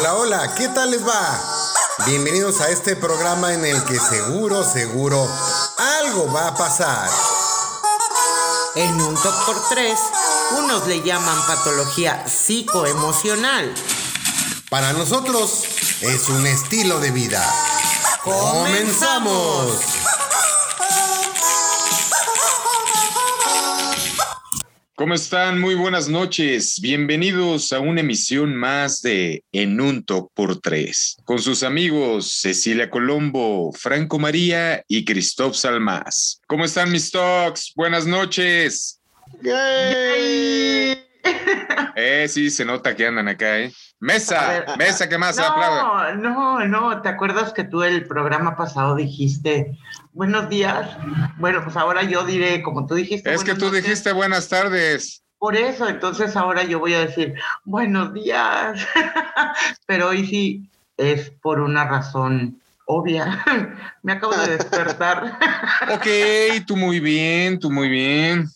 Hola, hola, ¿qué tal les va? Bienvenidos a este programa en el que seguro, seguro, algo va a pasar. En un top por tres, unos le llaman patología psicoemocional. Para nosotros es un estilo de vida. ¡Comenzamos! ¿Cómo están? Muy buenas noches. Bienvenidos a una emisión más de En un Top por Tres, con sus amigos Cecilia Colombo, Franco María y Christoph Salmas. ¿Cómo están mis talks? Buenas noches. Eh, sí, se nota que andan acá, ¿eh? Mesa, mesa, ¿qué más? No, no, no. ¿Te acuerdas que tú el programa pasado dijiste buenos días? Bueno, pues ahora yo diré, como tú dijiste. Es que tú dijiste buenas tardes. Por eso, entonces ahora yo voy a decir buenos días. Pero hoy sí es por una razón obvia. Me acabo de despertar. ok, tú muy bien, tú muy bien.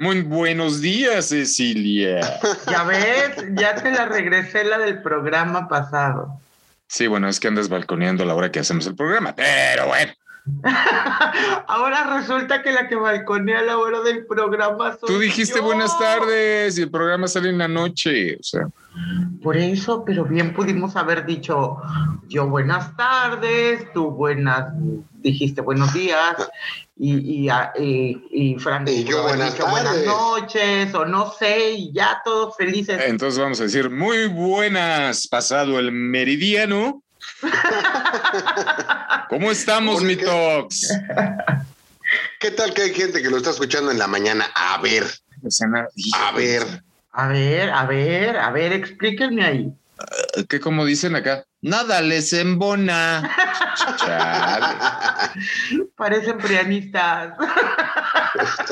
Muy buenos días, Cecilia. Ya ves, ya te la regresé la del programa pasado. Sí, bueno, es que andas balconeando a la hora que hacemos el programa, pero bueno. Ahora resulta que la que balconea a la hora del programa Tú dijiste buenas tardes y el programa sale en la noche, o sea. Por eso, pero bien pudimos haber dicho yo buenas tardes, tú buenas, dijiste buenos días y, y, y, y Frank y yo buenas, buenas noches o no sé y ya todos felices. Entonces vamos a decir muy buenas, pasado el meridiano. ¿Cómo estamos, mi Tox? ¿Qué tal que hay gente que lo está escuchando en la mañana? A ver. A ver. A ver, a ver, a ver, explíquenme ahí. ¿Qué como dicen acá? Nada les embona. Parecen prianistas.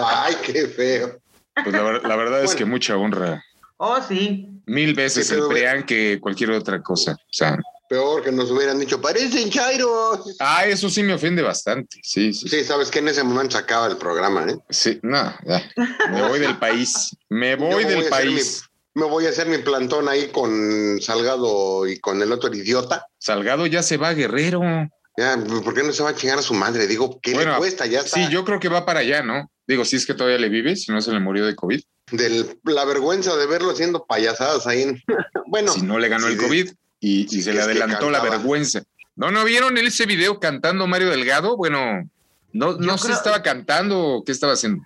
Ay, qué feo. Pues la, la verdad es que mucha honra. Oh, sí. Mil veces el prian que cualquier otra cosa. O sea, Peor que nos hubieran dicho, parecen chairos. Ah, eso sí me ofende bastante. Sí, sí. Sí, sabes que en ese momento se acaba el programa, ¿eh? Sí, no, ya. Me voy del país. Me voy del país. Me voy a hacer mi plantón ahí con Salgado y con el otro idiota. Salgado ya se va, Guerrero. Ya, ¿por qué no se va a chingar a su madre? Digo, ¿qué le cuesta? Ya está. Sí, yo creo que va para allá, ¿no? Digo, si es que todavía le vive, si no se le murió de COVID. De la vergüenza de verlo haciendo payasadas ahí. En... bueno. Si no le ganó el COVID y, sí, y se le adelantó la vergüenza. ¿No, no vieron ese video cantando Mario Delgado? Bueno, no, no sé, creo... estaba cantando o qué estaba haciendo.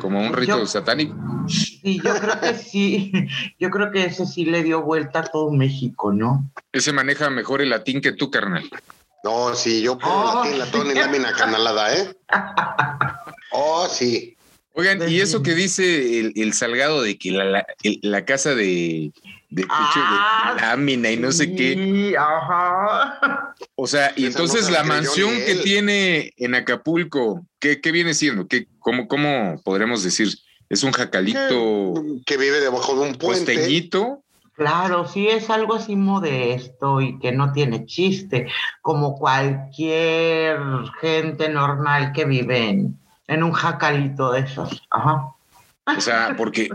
Como un rito yo, satánico. Sí, yo creo que sí. Yo creo que ese sí le dio vuelta a todo México, ¿no? Ese maneja mejor el latín que tú, carnal. No, sí, yo pongo oh, latín, latón y lámina canalada, ¿eh? Oh, sí. Oigan, y eso que dice el, el Salgado de que la, la, la casa de, de ah, de lámina y no sí, sé qué. Ajá. O sea, y entonces no la mansión que tiene en Acapulco, ¿qué, qué viene siendo? ¿Qué, cómo, ¿Cómo podremos decir? ¿Es un jacalito? Que, que vive debajo de un puente. Costeñito. Claro, sí es algo así modesto y que no tiene chiste, como cualquier gente normal que vive en, en un jacalito de esos. Ajá. O sea, porque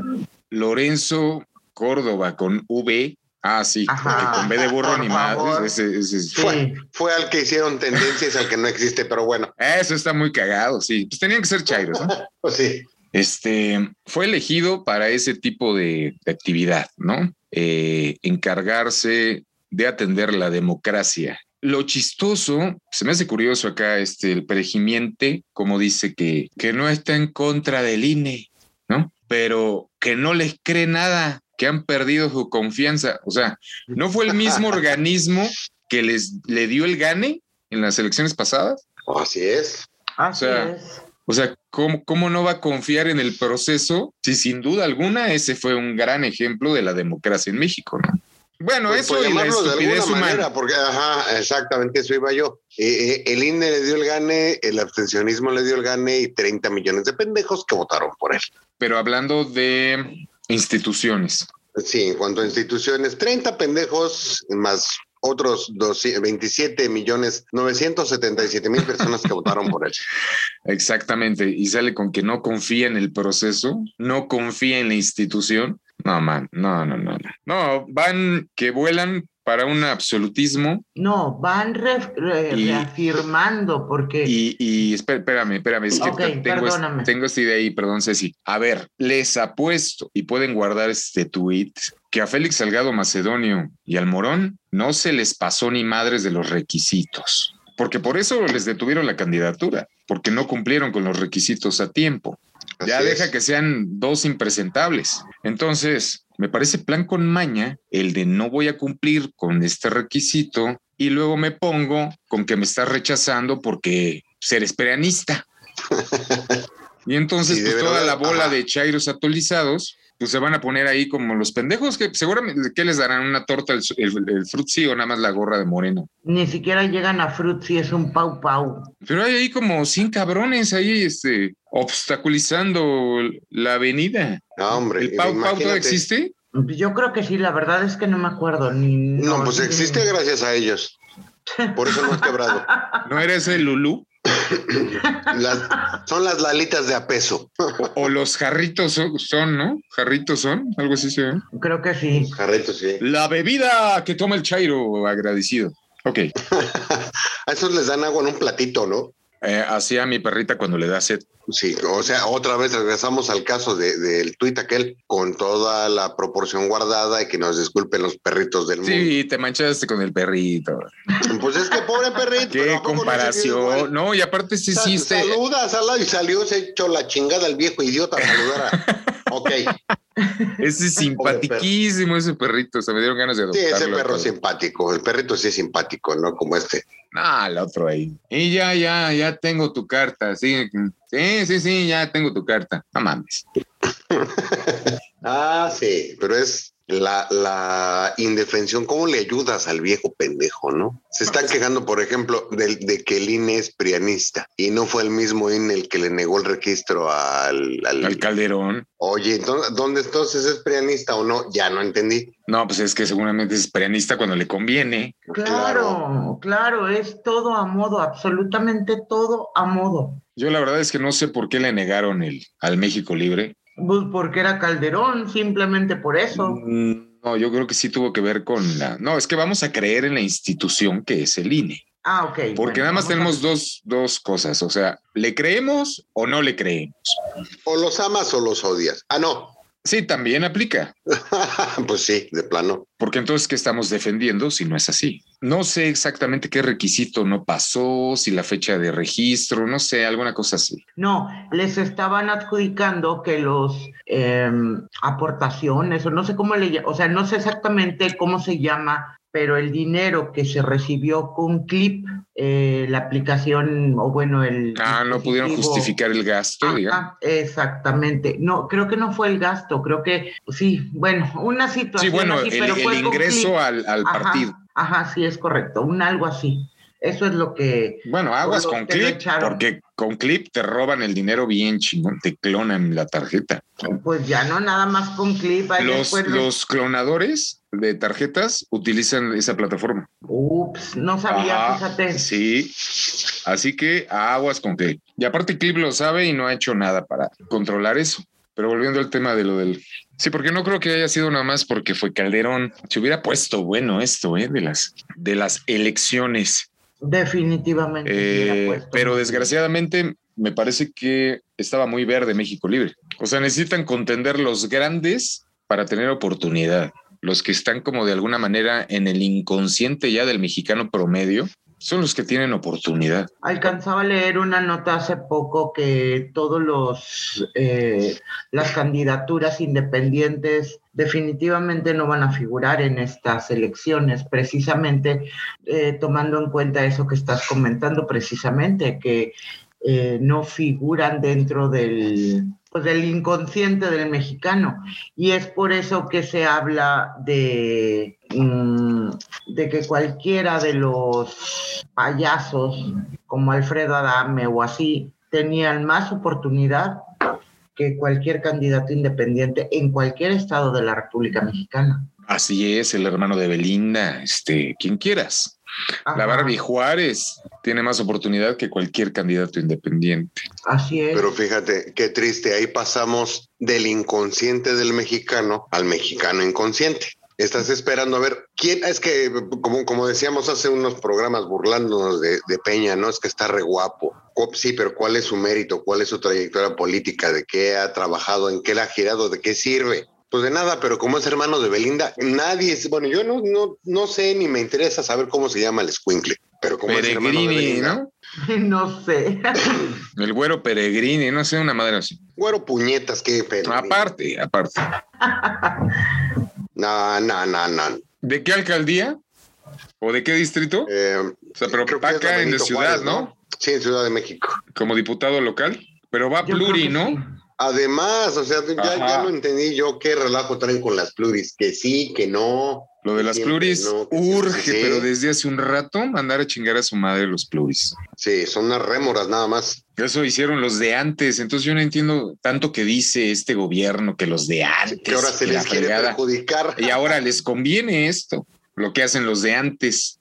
Lorenzo Córdoba con V. Ah, sí, Ajá, porque con B de burro ni más. Ese, fue, fue, al que hicieron tendencias al que no existe, pero bueno. Eso está muy cagado, sí. Pues tenían que ser chairos, ¿no? pues sí. Este fue elegido para ese tipo de, de actividad, ¿no? Eh, encargarse de atender la democracia. Lo chistoso, se me hace curioso acá, este, el perejimiente, como dice que, que no está en contra del INE, ¿no? Pero que no les cree nada, que han perdido su confianza. O sea, ¿no fue el mismo organismo que les le dio el gane en las elecciones pasadas? Así es. Así o sea, es. O sea, ¿cómo, ¿cómo no va a confiar en el proceso? Si sin duda alguna ese fue un gran ejemplo de la democracia en México, ¿no? Bueno, pues, eso y la estupidez humana. Manera, porque, ajá, exactamente eso iba yo. Eh, eh, el INE le dio el gane, el abstencionismo le dio el gane y 30 millones de pendejos que votaron por él. Pero hablando de instituciones. Sí, en cuanto a instituciones, 30 pendejos más otros 27 millones 977 mil personas que votaron por él. Exactamente, y sale con que no confía en el proceso, no confía en la institución. No, man, no, no, no, no. No, van que vuelan para un absolutismo. No, van reafirmando porque... Y, y espérame, espérame, es que tengo, tengo esta idea ahí, perdón Ceci. A ver, les apuesto y pueden guardar este tweet que a Félix Salgado Macedonio y al Morón no se les pasó ni madres de los requisitos, porque por eso les detuvieron la candidatura, porque no cumplieron con los requisitos a tiempo. Ya deja que sean dos impresentables. Entonces, me parece plan con maña el de no voy a cumplir con este requisito y luego me pongo con que me está rechazando porque ser esperanista. y entonces, pues toda la bola de chairos actualizados pues se van a poner ahí como los pendejos que seguramente ¿qué les darán una torta el, el, frutzi o nada más la gorra de moreno. Ni siquiera llegan a frutzi, es un pau pau. Pero hay ahí como 100 cabrones ahí este obstaculizando la avenida. No, hombre. ¿El pau pau todavía existe? Yo creo que sí, la verdad es que no me acuerdo ni No, pues existe gracias a ellos. Por eso no has quebrado. ¿No eres el Lulú? Son las lalitas de a peso. O, los jarritos son, ¿no? Jarritos son, algo así se ve. Creo que sí. Jarritos, sí. La bebida que toma el Chairo, agradecido. Ok. a esos les dan agua en un platito, ¿no? Eh, así a mi perrita cuando le da sed. Sí, o sea, otra vez regresamos al caso del de, tuit aquel con toda la proporción guardada y que nos disculpen los perritos del mundo. Sí, te manchaste con el perrito. Pues es que pobre perrito. Qué comparación. No, y aparte sí hiciste. Saluda, saluda y salió, se echó la chingada el viejo idiota a saludar ok. Ese es simpatiquísimo ese perrito, se me dieron ganas de adoptarlo. Sí, ese perro simpático, el perrito sí es simpático, ¿no? Como este. Ah, el otro ahí. Y ya, ya, ya tengo tu carta, sí, sí, sí, sí, ya tengo tu carta. No mames. ah, sí, pero es la, la, indefensión, ¿cómo le ayudas al viejo pendejo, no? Se están quejando, por ejemplo, de, de, que el INE es prianista y no fue el mismo INE el que le negó el registro al, al, Calderón. Oye, ¿dónde entonces es prianista o no? Ya no entendí. No, pues es que seguramente es prianista cuando le conviene. Claro, claro, es todo a modo, absolutamente todo a modo. Yo la verdad es que no sé por qué le negaron el al México Libre. Pues porque era Calderón, simplemente por eso. No, yo creo que sí tuvo que ver con la... No, es que vamos a creer en la institución que es el INE. Ah, ok. Porque nada más tenemos dos, dos cosas, o sea, ¿le creemos o no le creemos? O los amas o los odias. Ah, no, Sí, también aplica. pues sí, de plano. Porque entonces, ¿qué estamos defendiendo si no es así? No sé exactamente qué requisito no pasó, si la fecha de registro, no sé, alguna cosa así. No, les estaban adjudicando que los em, aportaciones, o no sé cómo le o sea, no sé exactamente cómo se llama pero el dinero que se recibió con Clip, eh, la aplicación, o bueno, el... Ah, no pudieron justificar el gasto, digamos. Exactamente. No, creo que no fue el gasto, creo que sí, bueno, una situación... Sí, bueno, el, ingreso al, partido. Ajá, sí, es correcto, un algo así. Eso es lo que... Bueno, aguas con Clip, porque con Clip te roban el dinero bien chingón, te clonan la tarjeta. Pues ya no, nada más con Clip. Los, los clonadores de tarjetas utilizan esa plataforma. Ups, no sabía, fíjate. Sí, así que aguas con Clip. Y aparte Clip lo sabe y no ha hecho nada para controlar eso. Pero volviendo al tema de lo del... Sí, porque no creo que haya sido nada más porque fue Calderón. Se hubiera puesto bueno esto, ¿eh? De las, de las elecciones. Definitivamente. Eh, pero desgraciadamente me parece que estaba muy verde México Libre. O sea, necesitan contender los grandes para tener oportunidad. Los que están como de alguna manera en el inconsciente ya del mexicano promedio, son los que tienen oportunidad. Alcanzaba a leer una nota hace poco que todos los eh, las candidaturas independientes definitivamente no van a figurar en estas elecciones, precisamente eh, tomando en cuenta eso que estás comentando, precisamente que eh, no figuran dentro del, pues, del inconsciente del mexicano. Y es por eso que se habla de, de que cualquiera de los payasos, como Alfredo Adame o así, tenían más oportunidad que cualquier candidato independiente en cualquier estado de la República Mexicana. Así es, el hermano de Belinda, este, quien quieras. La Barbie Juárez tiene más oportunidad que cualquier candidato independiente. Así es. Pero fíjate, qué triste, ahí pasamos del inconsciente del mexicano al mexicano inconsciente. Estás esperando a ver quién es que, como, como decíamos hace unos programas burlándonos de, de Peña, ¿no? Es que está re guapo. Sí, pero ¿cuál es su mérito? ¿Cuál es su trayectoria política? ¿De qué ha trabajado? ¿En qué le ha girado? ¿De qué sirve? Pues de nada, pero como es hermano de Belinda, nadie, es- bueno, yo no, no, no sé ni me interesa saber cómo se llama el escuincle, pero como es hermano de Peregrini, Belinda, ¿no? No sé. El güero Peregrini, no sé, una madre así. güero puñetas, qué pedo. Aparte, aparte. No, no, no, no. ¿De qué alcaldía? ¿O de qué distrito? Eh, O sea, pero acá en la ciudad, Juárez, ¿no? Sí, en Ciudad de México. Como diputado local. Pero va Yo pluri, ¿no? sí. Además, o sea, ya, ya no entendí yo qué relajo traen con las pluris, que sí, que no. Lo de las Siempre pluris no, urge, sí. pero desde hace un rato mandar a chingar a su madre los pluris. Sí, son unas rémoras nada más. Eso hicieron los de antes, entonces yo no entiendo tanto que dice este gobierno que los de antes. Que ahora se les quiere fregada. perjudicar. Y ahora les conviene esto, lo que hacen los de antes.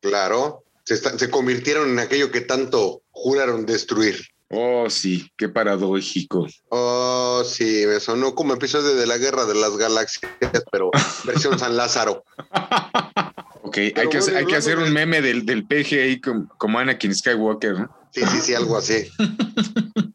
Claro, se, está- se convirtieron en aquello que tanto juraron destruir. Oh, sí, qué paradójico. Oh, sí, me sonó como episodio de la Guerra de las Galaxias, pero versión San Lázaro. Ok, hay que, hacer- bueno, hay que hablando hacer de- un meme del, del peje ahí como, como Anakin Skywalker, ¿no? Sí, sí, sí, algo así.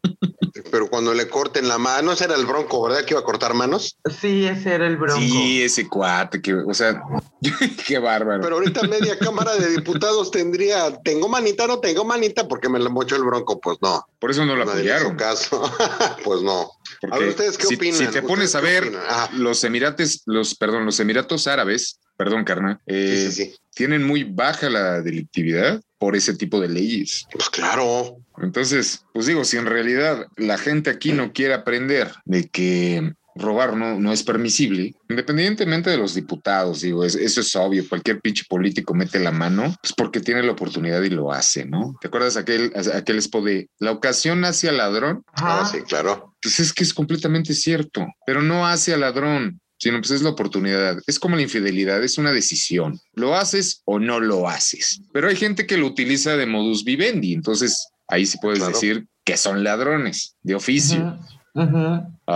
Pero cuando le corten la mano, no será el bronco, ¿verdad? Que iba a cortar manos. Sí, ese era el bronco. Sí, ese cuate, que, o sea, qué bárbaro. Pero ahorita media Cámara de Diputados tendría, tengo manita, no tengo manita, porque me la mochó el bronco. Pues no, Por eso no hizo apoyaron. caso. pues no. Porque A ver, ¿ustedes qué si, opinan? Si te pones ¿Ustedes a ver? Ah. los Emirates, los, perdón, los Emiratos Árabes, perdón, carnal, eh, Sí, sí, sí. tienen muy baja la delictividad por ese tipo de leyes. Pues claro. Entonces, pues digo, si en realidad la gente aquí no quiere aprender de que robar no, no es permisible, independientemente de los diputados, digo, es- eso es obvio, cualquier pinche político mete la mano, pues porque tiene la oportunidad y lo hace, ¿no? ¿Te acuerdas aquel, aquel expo de la ocasión hacia ladrón? Ajá. Ah, sí, claro. Pues es que es completamente cierto, pero no hace al ladrón, sino pues es la oportunidad. Es como la infidelidad, es una decisión. Lo haces o no lo haces. Pero hay gente que lo utiliza de modus vivendi, entonces ahí sí puedes Claro. decir que son ladrones de oficio.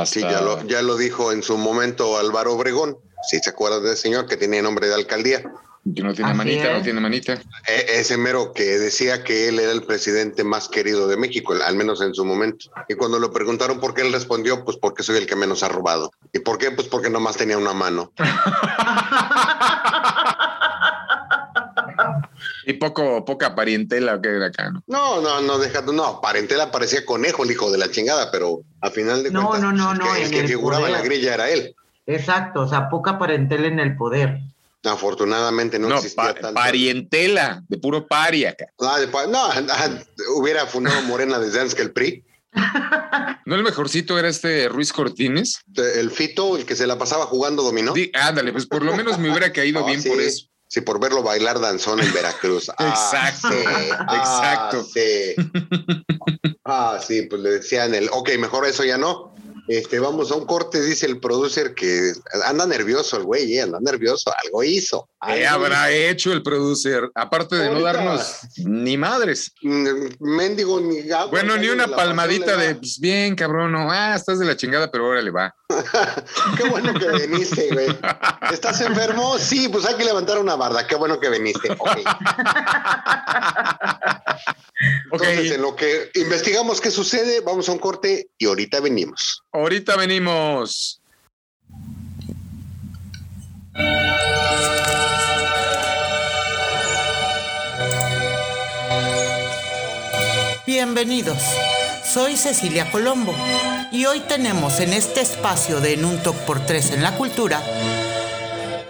Sí, ya lo, ya lo dijo en su momento Álvaro Obregón. Si se acuerdan del señor que tenía nombre de alcaldía. Que no tiene Así manita, no es. tiene manita. E- ese mero que decía que él era el presidente más querido de México, al menos en su momento. Y cuando le preguntaron por qué él respondió, pues porque soy el que menos ha robado. ¿Y por qué? Pues porque nomás tenía una mano. Y poco, poca parientela que era acá, ¿no? No, no, no, dejando, no, Parentela parecía conejo, el hijo de la chingada, pero a final de No, cuentas, no, no, pues, no, el que, el en que el figuraba en la grilla era él. Exacto, o sea, poca parentela en el poder. Afortunadamente no, No, existía pa- tanto. parientela, de puro paria. Ah, de pa- no, ah, hubiera fundado Morena desde antes que el PRI. ¿No el mejorcito era este Ruiz Cortines? El Fito, el que se la pasaba jugando dominó. Di- ándale, pues por lo menos me hubiera caído No, bien sí, por eso. Sí, por verlo bailar danzón en Veracruz. Ah, Exacto, sí, ah, exacto. sí. Ah, sí, pues le decían el, ok, mejor eso ya no. Este, vamos a un corte, dice el producer que anda nervioso el güey, eh, anda nervioso, algo hizo. ¿Qué habrá hecho el producer? Aparte de no darnos ni madres. Mm, Mendigo ni agua, Bueno, ni una palmadita le de, pues bien, cabrón, no, ah, estás de la chingada, pero órale, va. Qué bueno que viniste, güey. ¿Estás enfermo? Sí, pues hay que levantar una barda. Qué bueno que viniste. Ok. Ok, Entonces, en lo que investigamos qué sucede, vamos a un corte y ahorita venimos. Ahorita venimos. Bienvenidos, soy Cecilia Colombo y hoy tenemos en este espacio de En un Toc por Tres en la Cultura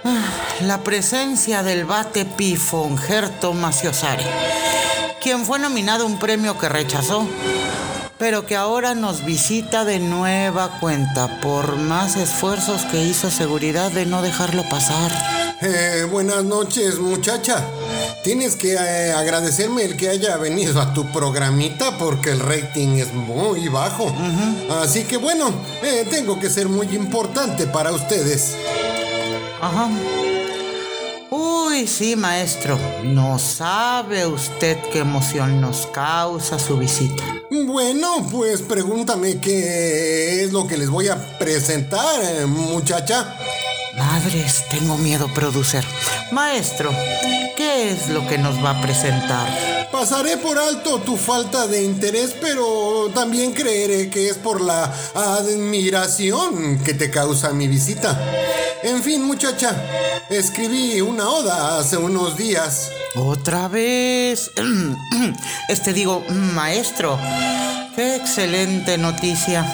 ah, la presencia del bate pifo Gerto Maciosari, quien fue nominado a un premio que rechazó, pero que ahora nos visita de nueva cuenta por más esfuerzos que hizo seguridad de no dejarlo pasar. Eh, buenas noches, muchacha. Tienes que eh, agradecerme el que haya venido a tu programita porque el rating es muy bajo. Así que bueno, eh, tengo que ser muy importante para ustedes. Ajá. Uy, sí, maestro. No sabe usted qué emoción nos causa su visita. Bueno, pues pregúntame qué es lo que les voy a presentar, eh, muchacha. Madres, tengo miedo, producer. Maestro, ¿qué es lo que nos va a presentar? Pasaré por alto tu falta de interés, pero también creeré que es por la admiración que te causa mi visita. En fin, muchacha, escribí una oda hace unos días. Otra vez. Este digo, maestro, qué excelente noticia.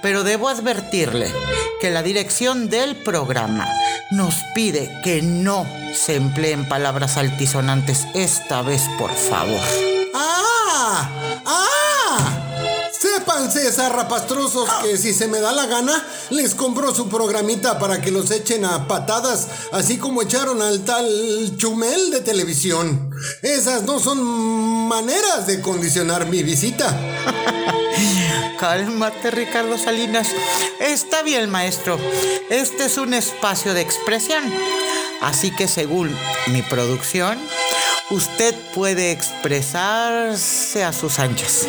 Pero debo advertirle que la dirección del programa nos pide que no se empleen palabras altisonantes esta vez, por favor. ¡Ah! ¡Ah! Sépanse, zarrapastrosos, que si se me da la gana, les compro su programita para que los echen a patadas, así como echaron al tal Chumel de televisión. Esas no son maneras de condicionar mi visita. Cálmate, Ricardo Salinas. Está bien, maestro. Este es un espacio de expresión. Así que según mi producción, usted puede expresarse a sus anchas.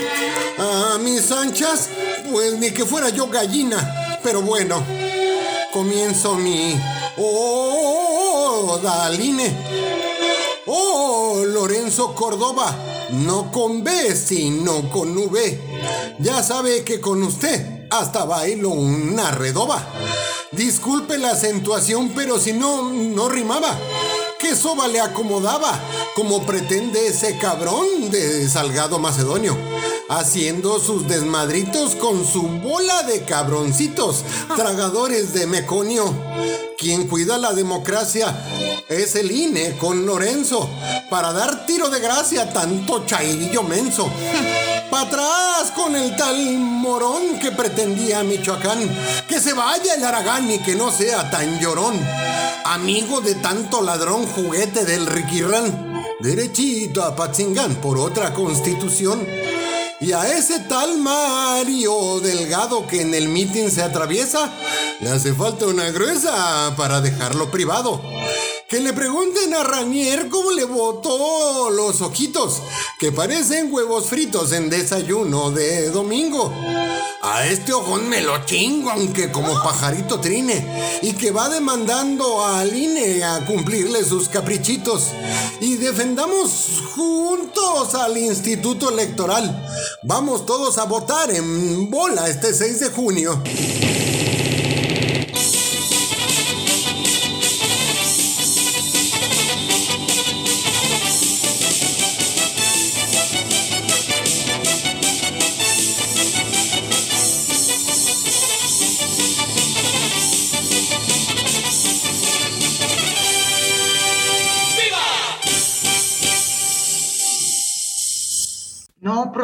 ¿A mis anchas? Pues ni que fuera yo gallina. Pero bueno, comienzo mi... ¡Oh, Daline! ¡Oh, Lorenzo Córdoba! No con B, sino con V. Ya sabe que con usted hasta bailo una redoba. Disculpe la acentuación, pero si no, no rimaba. ¿Qué soba le acomodaba? Como pretende ese cabrón de Salgado Macedonio haciendo sus desmadritos con su bola de cabroncitos, tragadores de meconio. Quien cuida la democracia es el INE con Lorenzo, para dar tiro de gracia a tanto chairillo menso. ¡Para atrás con el tal morón que pretendía Michoacán! ¡Que se vaya el Aragán y que no sea tan llorón! Amigo de tanto ladrón juguete del Riquirrán. Derechito a Patzingán por otra constitución. Y a ese tal Mario Delgado que en el mitin se atraviesa, le hace falta una gruesa para dejarlo privado. Que le pregunten a Ranier cómo le botó los ojitos, que parecen huevos fritos en desayuno de domingo. A este ojón me lo chingo, aunque como pajarito trine, y que va demandando al INE a cumplirle sus caprichitos. Y defendamos juntos al Instituto Electoral. Vamos todos a votar en bola este 6 de junio.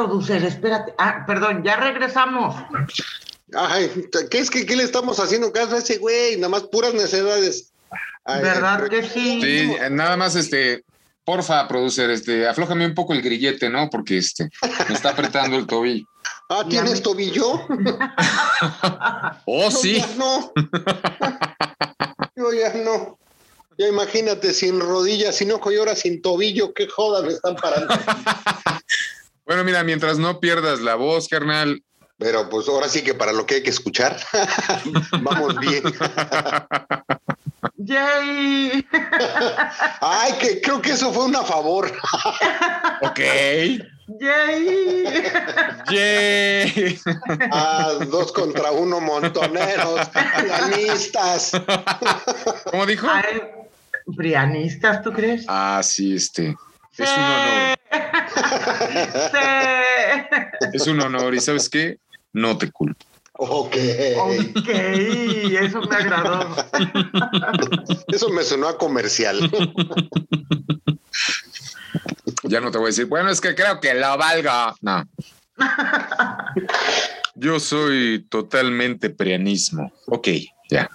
Producer, espérate. Ah, perdón, ya regresamos. Ay, ¿qué es que qué le estamos haciendo caso a ese güey? Nada más puras necedades. Ay, ¿Verdad ay, que sí? Sí, nada más este, porfa, producer, este, aflójame un poco el grillete, ¿no? Porque este, me está apretando el tobillo. Ah, ¿tienes tobillo? Oh, Yo sí. ya no. Yo ya no. Ya imagínate, sin rodillas, sin ojo y ahora sin tobillo, qué jodas me están parando. Bueno, mira, mientras no pierdas la voz, carnal. Pero pues ahora sí que para lo que hay que escuchar, vamos bien. ¡Yay! Ay, que creo que eso fue un a favor. Ok. ¡Yay! Yay. Ah, dos contra uno, montoneros, planistas. ¿Cómo dijo? Ay, ¿Brianistas, tú crees? Ah, sí, este. Es un honor. Es un honor. ¿Y sabes qué? No te culpo. Ok. Ok, eso me agradó. Eso me sonó a comercial. Ya no te voy a decir, bueno, es que creo que lo valga. No. Yo soy totalmente prianismo. Ok, ya.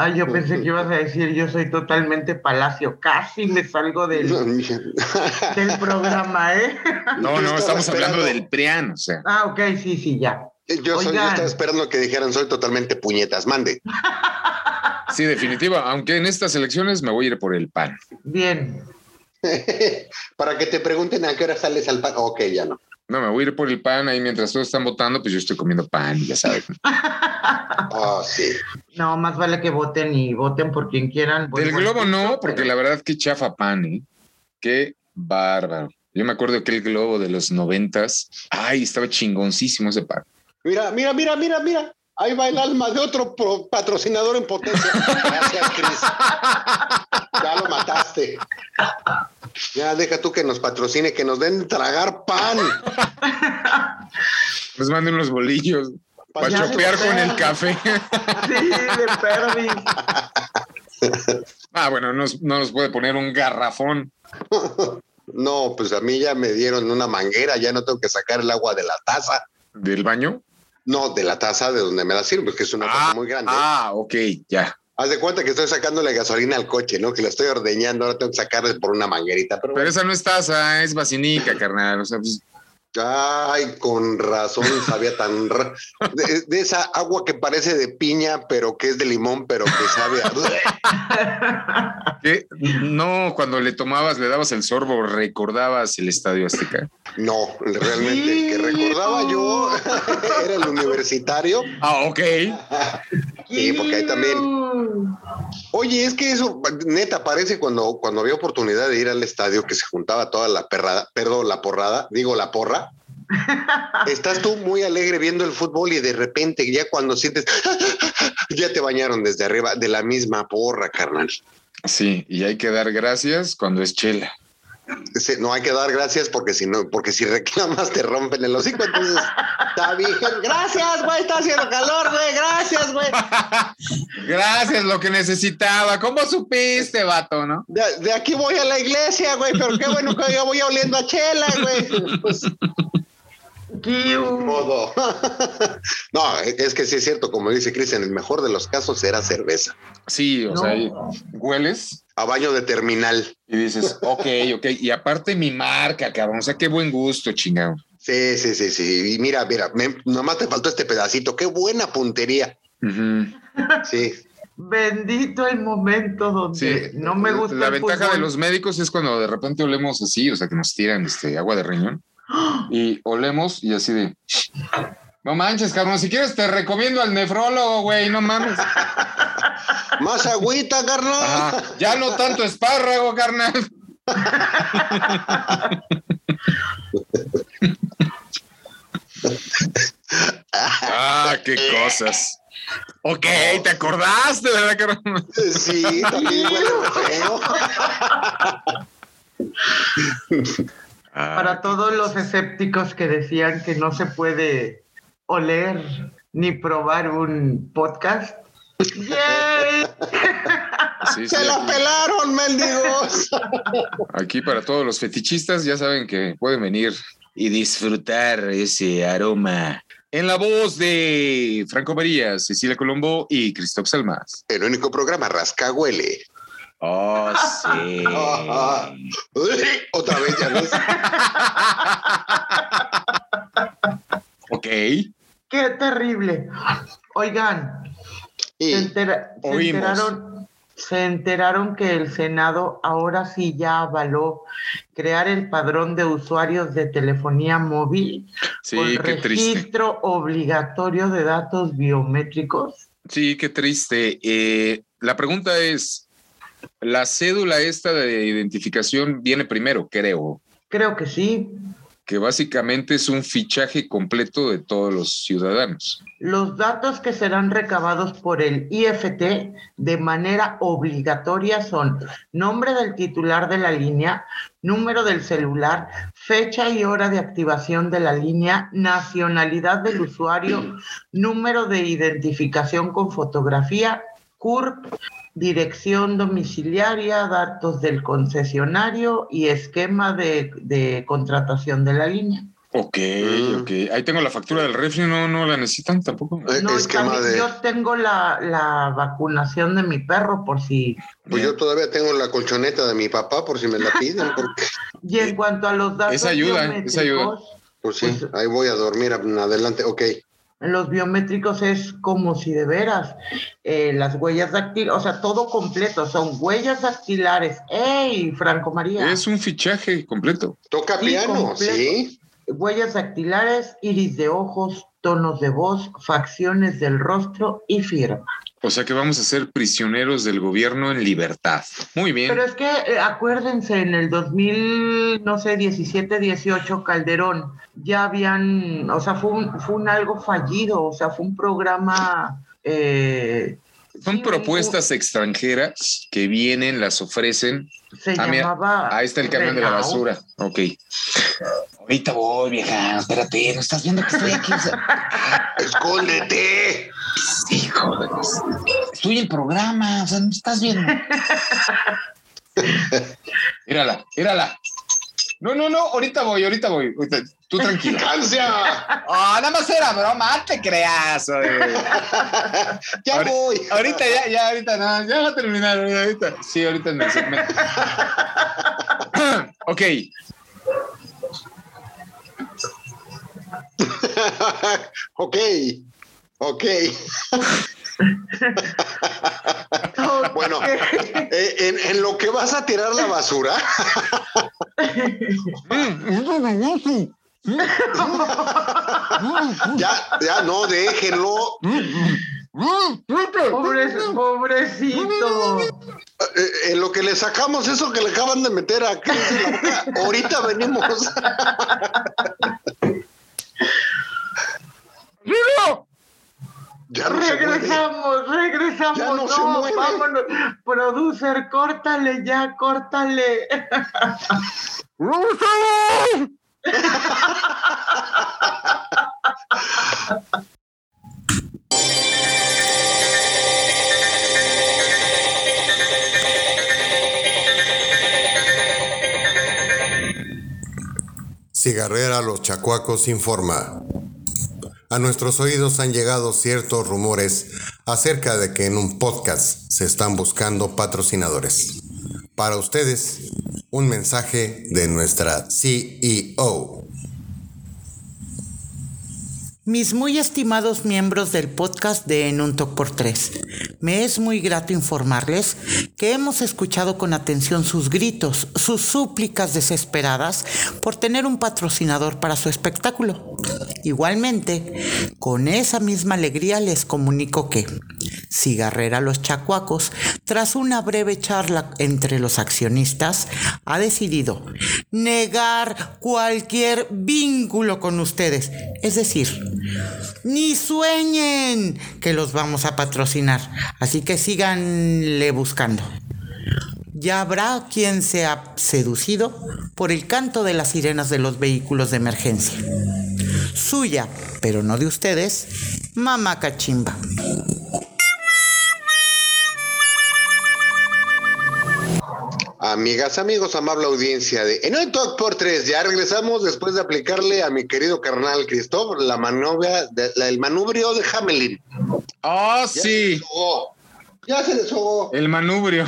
Ay, yo pensé que ibas a decir yo soy totalmente palacio. Casi me salgo del, del programa, ¿eh? No, no, estamos hablando del prián, o sea. Ah, ok, sí, sí, ya. Yo, soy, yo estaba esperando que dijeran soy totalmente puñetas. Mande. Sí, definitiva. Aunque en estas elecciones me voy a ir por el pan. Bien. Para que te pregunten a qué hora sales al pan. Ok, ya no. No, me voy a ir por el pan ahí mientras todos están votando, pues yo estoy comiendo pan, ya sabes. Ah, sí. No, más vale que voten y voten por quien quieran. Del globo no, porque la verdad que chafa pan, ¿eh? Qué bárbaro. Yo me acuerdo que el globo de los noventas, ay, estaba chingoncísimo ese pan. Mira, mira, mira, mira, mira. Ahí va el alma de otro patrocinador en potencia. Gracias, Cris. Ya lo mataste. Ya deja tú que nos patrocine, que nos den tragar pan. Nos manden unos bolillos para chopear con el café. Sí, de pervis. Ah, bueno, no, no nos puede poner un garrafón. No, pues a mí ya me dieron una manguera, ya no tengo que sacar el agua de la taza. ¿Del baño? No, de la taza de donde me la sirve, que es una taza muy grande. Ah, ok, ya. Haz de cuenta que estoy sacándole gasolina al coche, ¿no? Que la estoy ordeñando, ahora tengo que sacarle por una manguerita. Pero, pero esa no es taza, es vacinica, carnal. O sea, pues, Ay, con razón sabía tan de, esa agua que parece de piña, pero que es de limón, pero que sabe a... ¿Qué? No, cuando le tomabas, le dabas el sorbo, recordabas el Estadio Azteca. No, realmente el que recordaba yo era el universitario. Ah, ok. sí, porque ahí también. Oye, es que eso neta parece cuando cuando había oportunidad de ir al estadio que se juntaba toda la perrada, perdón, la porrada, digo la porra Estás tú muy alegre viendo el fútbol y de repente ya cuando sientes, ya te bañaron desde arriba de la misma porra, carnal. Sí, y hay que dar gracias cuando es chela. no hay que dar gracias porque si no, porque si reclamas te rompen el hocico, entonces está bien. Gracias, güey, está haciendo calor, güey, gracias, güey. gracias, lo que necesitaba. ¿Cómo supiste, vato, no? De, aquí voy a la iglesia, güey, pero qué bueno que yo voy oliendo a chela, güey. Pues, Modo. no, es que sí es cierto, como dice Cris, en el mejor de los casos era cerveza. Sí, o sea, hueles. A baño de terminal. Y dices, ok, ok. Y aparte mi marca, cabrón. O sea, qué buen gusto, chingado. Sí, sí, sí, sí. Y mira, mira, nomás te faltó este pedacito. Qué buena puntería. Sí. Bendito el momento donde no me gusta. La ventaja de los médicos es cuando de repente olemos así, o sea, que nos tiran este agua de riñón y olemos y así de. No manches, cabrón. Si quieres, te recomiendo al nefrólogo, güey. No mames. Más agüita, carnal. Ya no tanto espárrago, carnal. ah, qué cosas. Ok, ¿te acordaste, verdad, carnal? Sí, también huele feo. Para todos los escépticos que decían que no se puede oler ni probar un podcast. ¡Yay! ¡Se la pelaron, mendigos! Aquí para todos los fetichistas ya saben que pueden venir y disfrutar ese aroma. En la voz de Franco María, Cecilia Colombo y Cristóbal Salmas. El único programa Rascahuele Oh, sí. Otra vez ya ves. ok. Qué terrible. Oigan, se, enteraron, se enteraron que el Senado ahora sí ya avaló crear el padrón de usuarios de telefonía móvil sí, con qué registro obligatorio de datos biométricos. Sí, qué triste. Eh, la pregunta es, la cédula esta de identificación viene primero, creo. Creo que sí. Que básicamente es un fichaje completo de todos los ciudadanos. Los datos que serán recabados por el IFT de manera obligatoria son nombre del titular de la línea, número del celular, fecha y hora de activación de la línea, nacionalidad del usuario, número de identificación con fotografía, CURP, dirección domiciliaria, datos del concesionario y esquema de, contratación de la línea. Ok, mm. ok. Ahí tengo la factura del refri, no, no la necesitan tampoco. Eh, no, yo tengo la, vacunación de mi perro por si. Pues yo todavía tengo la colchoneta de mi papá por si me la piden. y en cuanto a los datos. Esa ayuda, esa ayuda. Pues sí, pues, ahí voy a dormir adelante, ok los biométricos es como si de veras eh, las huellas dactilares, o sea, todo completo, son huellas dactilares. ¡Ey, Franco María! Es un fichaje completo. Toca piano, sí. Huellas dactilares, iris de ojos, tonos de voz, facciones del rostro y firma. O sea que vamos a ser prisioneros del gobierno en libertad. Muy bien. Pero es que eh, acuérdense, en el 2000, no sé, 17, 18, Calderón, ya habían, o sea, fue un, fue un algo fallido, o sea, fue un programa... Eh, Son sí, propuestas extranjeras que vienen, las ofrecen. Se Ah, mira. Ahí está el camión de la basura. Ok. Ahorita voy, vieja. Espérate, no estás viendo que estoy aquí. ¡Escóndete! Hijo de... Estoy en programa, o sea, no estás viendo. Mírala, mírala. No, no, no, ahorita voy, ahorita voy. Tú tranquila. ¡Ansia! Ah, nada más era broma, no te creas. ¡Ya Ahora- voy! Ahorita ya, ya, ahorita no, ya va a terminar. Ahorita. Sí, ahorita en el segmento. ok, ok, ok. Bueno, en, en lo que vas a tirar la basura, ya, ya no, déjenlo. Pobre- pobrecito. En lo que le sacamos eso que le acaban de meter a Chris en la boca, ahorita venimos. Ya no se mueve. regresamos, regresamos. Ya no no, se mueve. vámonos. Producer, córtale ya, córtale. Cigarrera Los Chacuacos informa. A nuestros oídos han llegado ciertos rumores acerca de que en un podcast se están buscando patrocinadores. Para ustedes, un mensaje de nuestra CEO. Mis muy estimados miembros del podcast de En un Talk por Tres, me es muy grato informarles que hemos escuchado con atención sus gritos, sus súplicas desesperadas por tener un patrocinador para su espectáculo. Igualmente, con esa misma alegría les comunico que Cigarrera Los Chacuacos, tras una breve charla entre los accionistas, ha decidido negar cualquier vínculo con ustedes. Es decir, ni sueñen que los vamos a patrocinar. Así que síganle buscando. Ya habrá quien sea seducido por el canto de las sirenas de los vehículos de emergencia. Suya, pero no de ustedes, Mamá Cachimba. Amigas, amigos, amable audiencia de En Talk por tres, ya regresamos después de aplicarle a mi querido carnal Cristóbal la maniobra, de- la- el manubrio de Hamelin. Ah, se sí, deshogó. Ya se deshogó. el manubrio.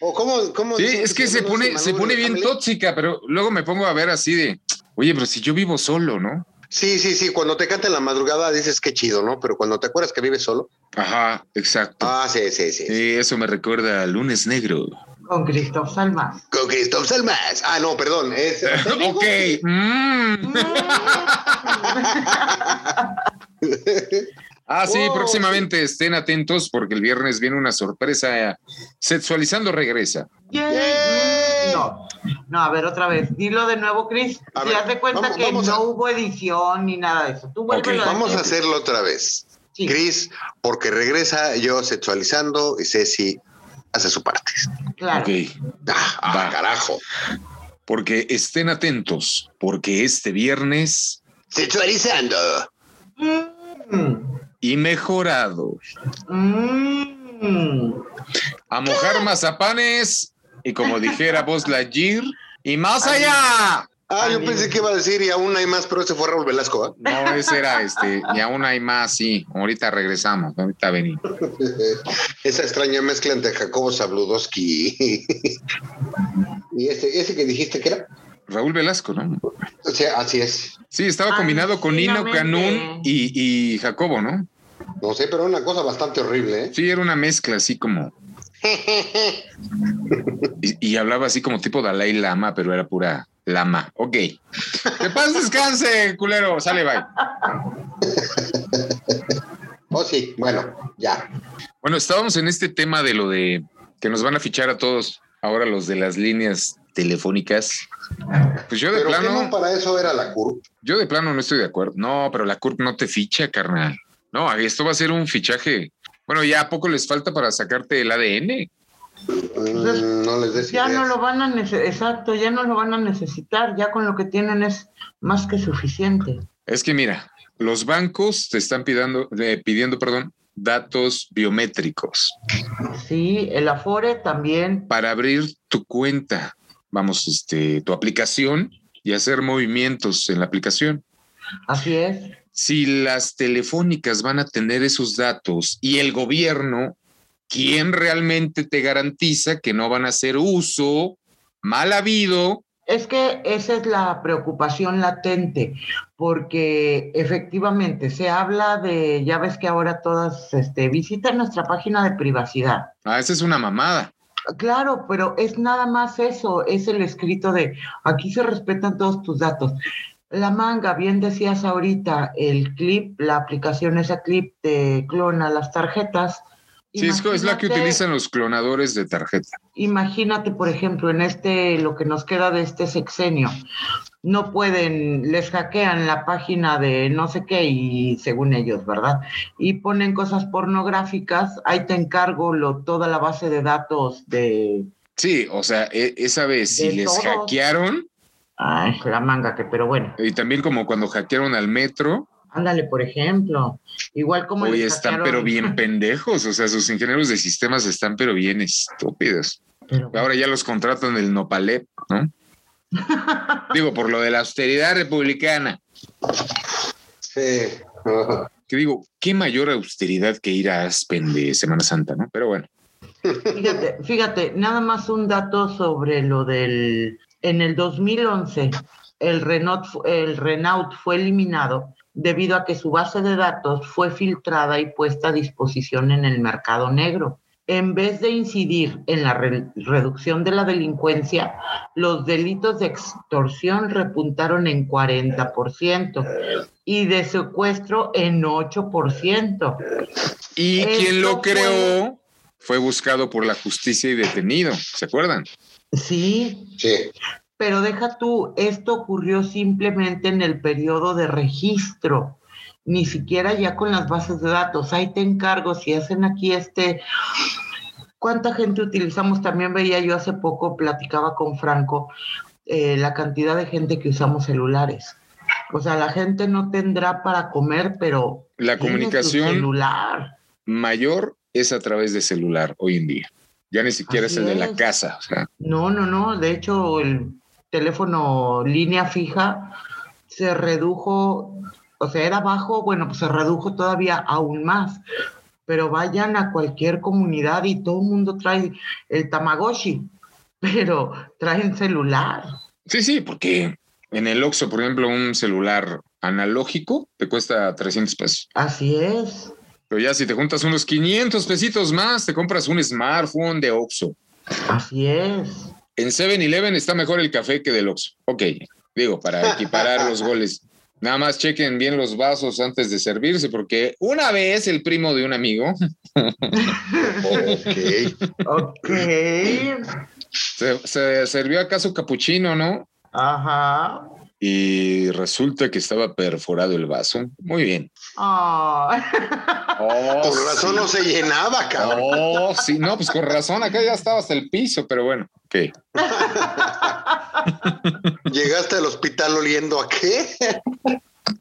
¿O cómo, cómo Sí, es que se se pone, se pone bien Hamelin? tóxica, pero luego me pongo a ver así de, oye, pero si yo vivo solo, ¿no? Sí, sí, sí. Cuando te canta en la madrugada dices que chido, ¿no? Pero cuando te acuerdas que vives solo. Ajá, exacto. Ah, sí, sí, sí. Sí, eso me recuerda al lunes negro. Con Cristóbal Salmas. Con Christoph Salmas. Ah, no, perdón. Es, ok. Mm. Ah, sí, Oh, próximamente estén atentos porque el viernes viene una sorpresa. Sexualizando regresa. No, no, a ver, otra vez. Dilo de nuevo, Chris. A Si ver, haz de cuenta vamos- que vamos no a- hubo edición ni nada de eso. Tú vuélvelo Vamos a hacerlo otra vez. Sí. Chris, porque regresa yo sexualizando y Ceci hace su parte. Claro. Ok. Ah, ah, Va. carajo. Porque estén atentos, porque este viernes Sexualizando. Mm, y mejorado mm. a mojar mazapanes y como dijera Buzz Lightyear y más allá. Ah, yo pensé que iba a decir y aún hay más, pero ese fue Raúl Velasco. ¿ah? No, ese era este. Y aún hay más, sí. Ahorita regresamos. Ahorita venimos. Esa extraña mezcla entre Jacobo Zabludowski y, ese, ese que dijiste que era. Raúl Velasco, ¿no? O sea, así es. Sí, estaba combinado con Nino. Canún y, y Jacobo, ¿no? No sé, pero una cosa bastante horrible, ¿eh? Sí, era una mezcla así como. Y, y hablaba así como tipo Dalai Lama, pero era pura Lama. Ok. Que paz descanse, culero. Sale, bye. Oh, sí, bueno, ya. Bueno, estábamos en este tema de lo de que nos van a fichar a todos ahora los de las líneas telefónicas. Pues yo de Pero ¿qué plano, no para eso era la CURP. yo de plano no estoy de acuerdo. No, pero la CURP no te ficha, carnal. No, esto va a ser un fichaje. Bueno, ya a poco les falta para sacarte el ADN. Mm, no les des Ya ideas. no lo van a necesitar, exacto, ya no lo van a necesitar, ya con lo que tienen es más que suficiente. Es que mira, los bancos te están pidiendo, eh, pidiendo, perdón, datos biométricos Sí, el Afore también, para abrir tu cuenta, vamos, este, tu aplicación y hacer movimientos en la aplicación. así es. Si las telefónicas van a tener esos datos y el gobierno, ¿quién realmente te garantiza que no van a hacer uso mal habido? Es que esa es la preocupación latente, porque efectivamente se habla de, ya ves que ahora todas este, visitan nuestra página de privacidad. Ah, esa es una mamada. Claro, pero es nada más eso, es el escrito de aquí se respetan todos tus datos. La manga, bien decías ahorita, el clip, la aplicación esa clip te clona las tarjetas. Sí, es, es la que utilizan los clonadores de tarjeta. Imagínate, por ejemplo, en este, lo que nos queda de este sexenio, no pueden, les hackean la página de no sé qué y según ellos, ¿verdad? Y ponen cosas pornográficas, ahí te encargo lo, toda la base de datos de, Sí, o sea, e- esa vez si les todos. hackearon, ay, la manga, que, pero bueno, y también como cuando hackearon al metro, ándale, por ejemplo, igual como hoy están pero bien pendejos, o sea, sus ingenieros de sistemas están pero bien estúpidos. Pero- Ahora ya los contratan el Nopalep, ¿no? Digo, por lo de la austeridad republicana. Sí. Que digo, qué mayor austeridad que ir a Aspen de Semana Santa, ¿no? Pero bueno, Fíjate, fíjate, nada más un dato sobre lo del. En el 2011, el Renault, el Renault fue eliminado debido a que su base de datos fue filtrada y puesta a disposición en el mercado negro. En vez de incidir en la re- reducción de la delincuencia, los delitos de extorsión repuntaron en 40% y de secuestro en 8%. y Esto quien lo fue- creó fue buscado por la justicia y detenido, ¿se acuerdan? Sí, Sí. Pero deja tú, esto ocurrió simplemente en el periodo de registro, ni siquiera ya con las bases de datos. Ahí te encargo, si hacen aquí este, ¿cuánta gente utilizamos? También veía yo hace poco, platicaba con Franco, eh, la cantidad de gente que usamos celulares. O sea, la gente no tendrá para comer, pero La comunicación celular. mayor es a través de celular hoy en día. Ya ni siquiera Así es el de la casa. O sea, No, no, no. De hecho, el teléfono línea fija se redujo, o sea, era bajo, bueno, pues se redujo todavía aún más. Pero vayan a cualquier comunidad y todo el mundo trae el Tamagotchi, pero traen celular. sí, sí, porque en el Oxxo, por ejemplo, un celular analógico te cuesta 300 pesos. Así es. Pero ya si te juntas unos 500 pesitos más, te compras un smartphone de Oxxo. Así es. En 7-Eleven está mejor el café que del Oxxo. Ok, digo, para equiparar los goles. Nada más chequen bien los vasos antes de servirse, porque una vez el primo de un amigo Ok. Ok. se, se sirvió acaso capuchino, ¿no? Ajá. Y resulta que estaba perforado el vaso. Muy bien. Ay. Oh, Por razón sí. no se llenaba, cabrón. Oh, sí, no, pues con razón, acá ya estaba hasta el piso, pero bueno, ok. Llegaste al hospital oliendo a qué?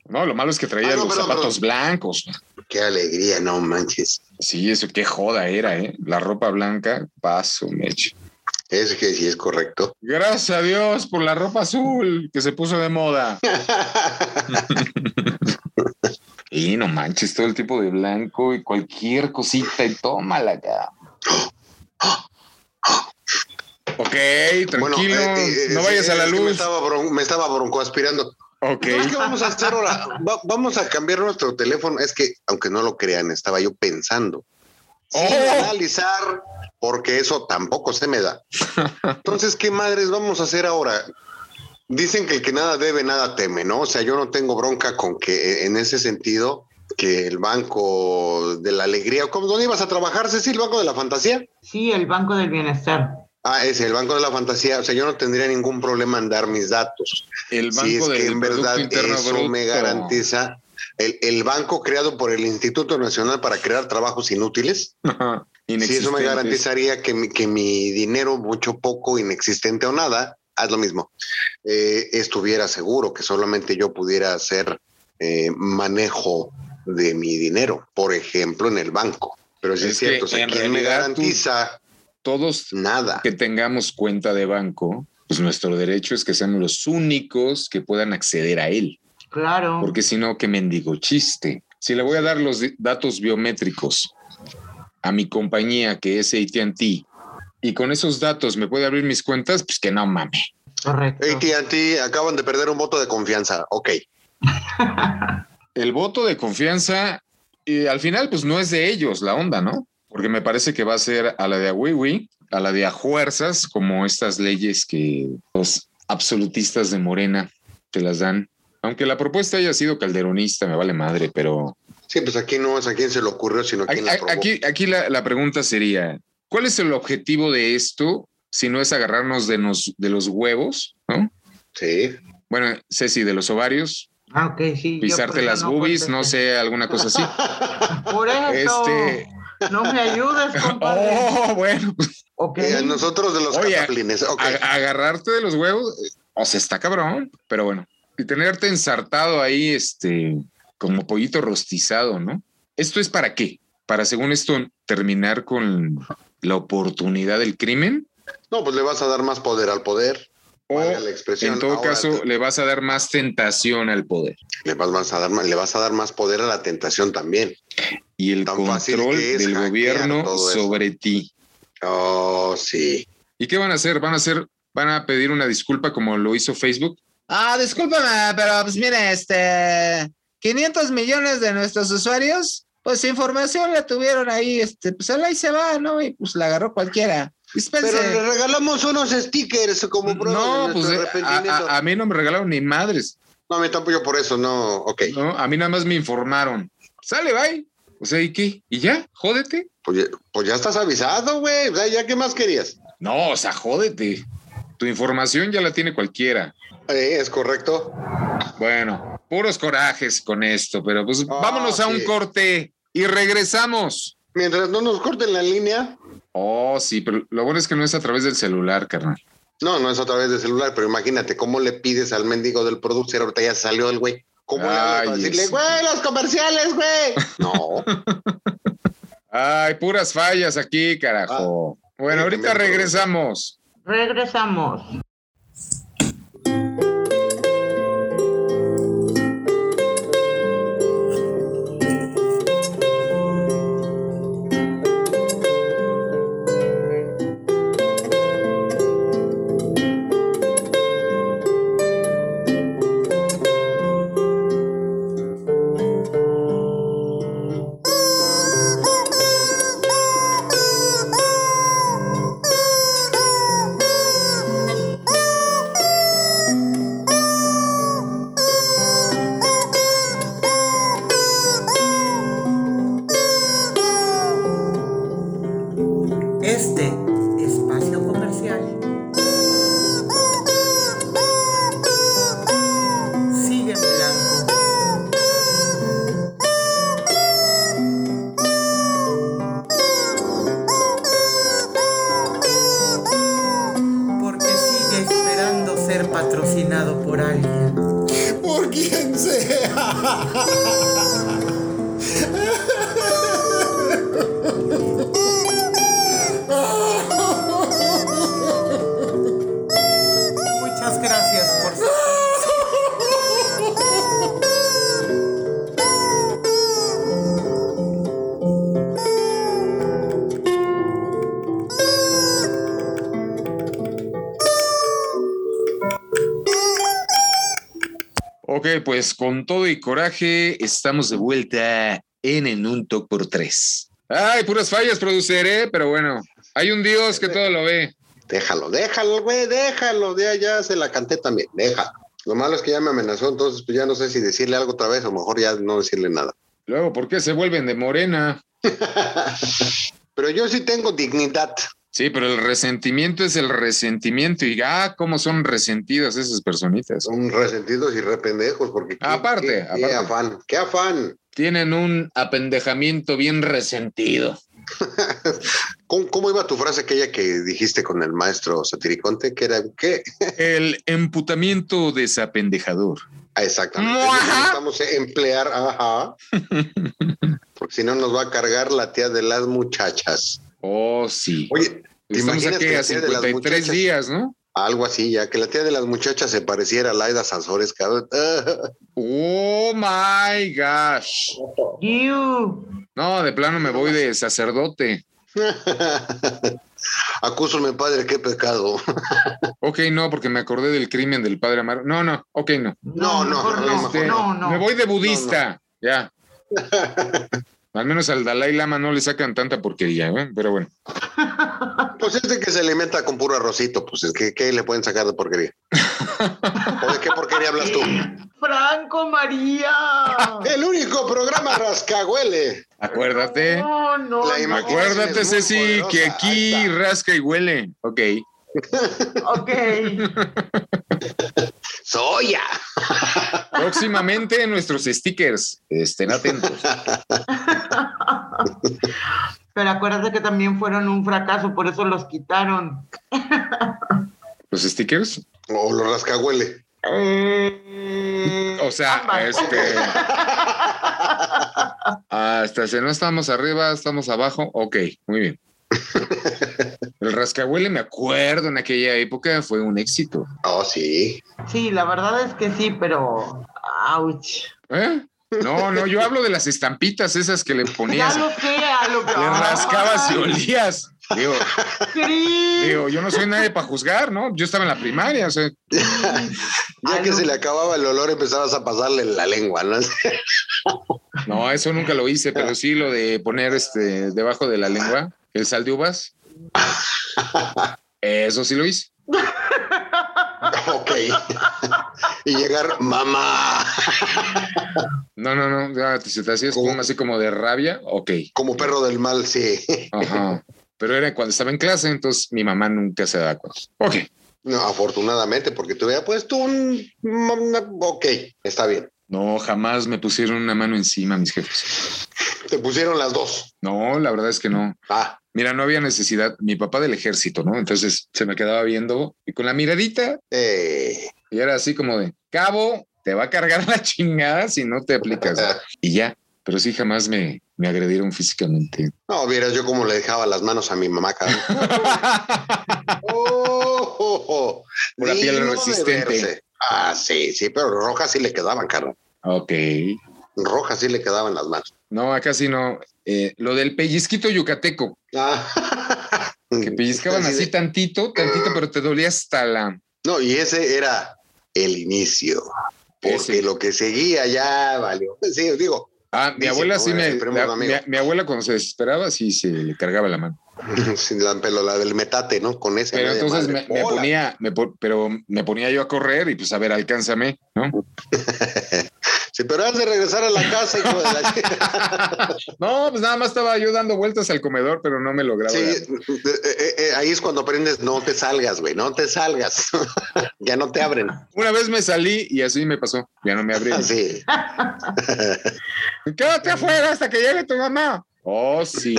No, lo malo es que traía Ah, no, los perdón, zapatos perdón. blancos. Qué alegría, no manches. Sí, eso qué joda era, ¿eh? La ropa blanca, paso, mecho. Es que sí es correcto. Gracias a Dios por la ropa azul que se puso de moda. y no manches, todo el tipo de blanco y cualquier cosita y tómala acá. Ok, tranquilo, Bueno, eh, eh, no eh, vayas a la que Me luz. estaba, bron- me estaba broncoaspirando. Ok, ¿Sabes qué vamos a hacer ahora? Va- vamos a cambiar nuestro teléfono. Es que, aunque no lo crean, estaba yo pensando. Sin Oh. analizar, porque eso tampoco se me da. Entonces, ¿qué madres vamos a hacer ahora? Dicen que el que nada debe, nada teme, ¿no? O sea, yo no tengo bronca con que eh, en ese sentido que el banco de la alegría, ¿cómo, ¿dónde ibas a trabajar, Ceci? ¿El banco de la fantasía? Sí, el Banco del Bienestar. Ah, ese, el banco de la fantasía. O sea, yo no tendría ningún problema en dar mis datos. El banco si es del que en verdad eso Bruto. me garantiza el, el banco creado por el Instituto Nacional para crear trabajos inútiles. Ajá, Si eso me garantizaría que mi, que mi dinero, mucho, poco, inexistente o nada, haz lo mismo, eh, estuviera seguro, que solamente yo pudiera hacer eh, manejo de mi dinero, por ejemplo, en el banco. Pero sí es, Es que cierto, o sea, en ¿quién me garantiza Todos nada? que tengamos cuenta de banco, pues nuestro derecho es que seamos los únicos que puedan acceder a él. Claro. Porque si no, qué mendigo chiste. Si le voy a dar los datos biométricos a mi compañía que es ATT y con esos datos me puede abrir mis cuentas, pues que no mame. Correcto. AT&T acaban de perder un voto de confianza. Ok. El voto de confianza, y al final, pues no es de ellos la onda, ¿no? Porque me parece que va a ser a la de a Wiwi, a la de a fuerzas, como estas leyes que los absolutistas de Morena te las dan. Aunque la propuesta haya sido calderonista, me vale madre, pero Sí, pues aquí no es a quién se le ocurrió, sino a quién la Aquí, aquí, aquí la, la pregunta sería, ¿cuál es el objetivo de esto si no es agarrarnos de, nos, de los huevos, ¿no? Sí. Bueno, Ceci, de los ovarios, Ah, ok, sí. pisarte las no boobies, no sé, alguna cosa así. Por eso. Este- No me ayudes, compadre. Oh, bueno, Ok. Eh, nosotros de los Oye, cataplines. Ok. a- agarrarte de los huevos, o sea, está cabrón, pero bueno, y tenerte ensartado ahí, este, como pollito rostizado, ¿no? ¿Esto es para qué? Para, según esto, terminar con la oportunidad del crimen No, pues le vas a dar más poder al poder. o la expresión. en todo Ahora, caso le vas a dar más tentación al poder le vas, vas a dar más, le vas a dar más poder a la tentación también. y el Tan control del gobierno sobre ti. Oh, sí. ¿Y qué van a hacer? ¿Van a hacer, van a pedir una disculpa como lo hizo Facebook? Ah, discúlpame, pero pues mire, este, 500 millones de nuestros usuarios, pues información la tuvieron ahí, este, pues él ahí se va, ¿no? Y pues la agarró cualquiera. Dispense. Pero le regalamos unos stickers como prueba No, de pues eh, a, a- a mí no me regalaron ni madres, No, a mí tampoco yo por eso, no. Ok. ¿no? A mí nada más me informaron. Sale, bye. O sea, ¿y qué? ¿Y ya? ¿Jódete? Pues, ya- pues ya estás avisado, güey. O sea, ¿ya qué más querías? No, o sea, jódete. Tu información ya la tiene cualquiera. Eh, es correcto. Bueno, puros corajes con esto, pero pues vámonos a un corte y regresamos. Mientras no nos corten la línea. Oh, sí, pero lo bueno es que no es a través del celular, carnal. No, no es a través de celular, pero imagínate cómo le pides al mendigo del producer. Ahorita ya salió el güey. ¿Cómo le hablas para Ay, decirle, sí. güey, los comerciales, güey? No. Ay, puras fallas aquí, carajo. bueno, sí, ahorita regresamos. Regresamos. Pues con todo y coraje, estamos de vuelta en En un Talk por tres. Ay, puras fallas, producer, ¿eh? Pero bueno, hay un Dios que todo lo ve. Déjalo, déjalo, güey, déjalo. Ya, ya se la canté también, déjalo. Lo malo es que ya me amenazó, entonces pues ya no sé si decirle algo otra vez o mejor ya no decirle nada. Luego, ¿por qué se vuelven de morena? Pero yo sí tengo dignidad. Sí, pero el resentimiento es el resentimiento y ah, cómo son resentidas esas personitas. Son resentidos y rependejos porque qué- Aparte, qué, qué aparte. afán, qué afán. Tienen un apendejamiento bien resentido. ¿Cómo, cómo iba tu frase aquella que dijiste con el maestro Satiriconte? Que era qué? El emputamiento desapendejador. Ah, exactamente. Necesitamos emplear, ajá. Porque si no nos va a cargar la tía de las muchachas. Oh, sí. Oye, ¿te Estamos imaginas aquí que a la tía de las 53 muchachas- días, ¿no? Algo así, ya que la tía de las muchachas se pareciera a Laida Sansores, cabrón. Oh my gosh. You. No, de plano me voy de sacerdote. Acúsame, padre, qué pecado. Ok, no, porque me acordé del crimen del padre Amaro. No, no, ok, no. No, no, no, no, Este, no, no. Me voy de budista. Ya. Al menos al Dalai Lama no le sacan tanta porquería, ¿eh? pero bueno. Pues es de que se alimenta con puro arrocito, pues es que ¿qué le pueden sacar de porquería? ¿O de qué porquería hablas tú? Franco María. El único programa rascahuele. Acuérdate. No, no. La no. Acuérdate, Ceci, poderosa. que aquí rasca y huele. Ok. Ok. Soya. Próximamente nuestros stickers. Estén atentos. Pero acuérdate que también fueron un fracaso, por eso los quitaron. ¿Los stickers? O lo rascahuele. Eh, O sea, ambas. este. Hasta si no estamos arriba, estamos abajo. Ok, muy bien. El rascahuele, me acuerdo en aquella época, fue un éxito. Oh, sí. Sí, la verdad es que sí, pero. ¡Auch! ¿Eh? No, no, yo hablo de las estampitas esas que le Ya ponías, lo sé, a lo que. le rascabas y olías. Digo, digo, yo no soy nadie para juzgar, ¿no? Yo estaba en la primaria, o sea, Ya que se le acababa el olor, empezabas a pasarle la lengua, ¿no? No, eso nunca lo hice, pero sí lo de poner este debajo de la lengua, el sal de uvas. Eso sí lo hice. ok. y llegar, mamá, No, no, no, ya te- se te hacía espuma así como de rabia, ok. como perro del mal, sí. Ajá. Pero era cuando estaba en clase, entonces mi mamá nunca se da cuenta. Ok. No, afortunadamente, porque te hubiera puesto un... Ok, está bien. No, jamás me pusieron una mano encima mis jefes. Te pusieron las dos. No, la verdad es que no. Ah, Mira, no había necesidad. Mi papá del ejército, ¿no? Entonces se me quedaba viendo y con la miradita eh, y era así como de cabo, te va a cargar la chingada si no te aplicas. Y ya, pero sí jamás me, me agredieron físicamente. no, vieras yo cómo le dejaba las manos a mi mamá, cabrón. Oh, oh, oh. Pura piel resistente. Ah, sí, sí, pero rojas sí le quedaban, carnal. ok. Rojas sí le quedaban las manos. No, acá sí no. Eh, lo del pellizquito yucateco, Ah. que pellizcaban así tantito, tantito, pero te dolía hasta la... No, y ese era el inicio. Porque Ese. lo que seguía ya valió. Sí, digo, Ah, mi abuela sí me... La- mi, mi abuela cuando se desesperaba sí se le cargaba la mano. sin la, pero la del metate, ¿no? Con ese. Pero entonces me, ponía, me pero me ponía yo a correr y pues a ver, alcánzame, ¿no? Sí, pero has de regresar a la casa, hijo de la. No, pues nada más estaba yo dando vueltas al comedor, pero no me lograba. Sí, eh, eh, eh, ahí es cuando aprendes, no te salgas, güey, no te salgas. ya no te abren. Una vez me salí y así me pasó. Ya no me abrieron. Así. Quédate afuera hasta que llegue tu mamá. Oh, sí.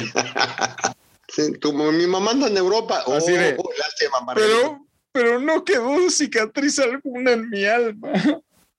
Sí, tu- mi mamá anda en Europa. Oh, Así de- lástima, Margarita. Pero, pero no quedó cicatriz alguna en mi alma.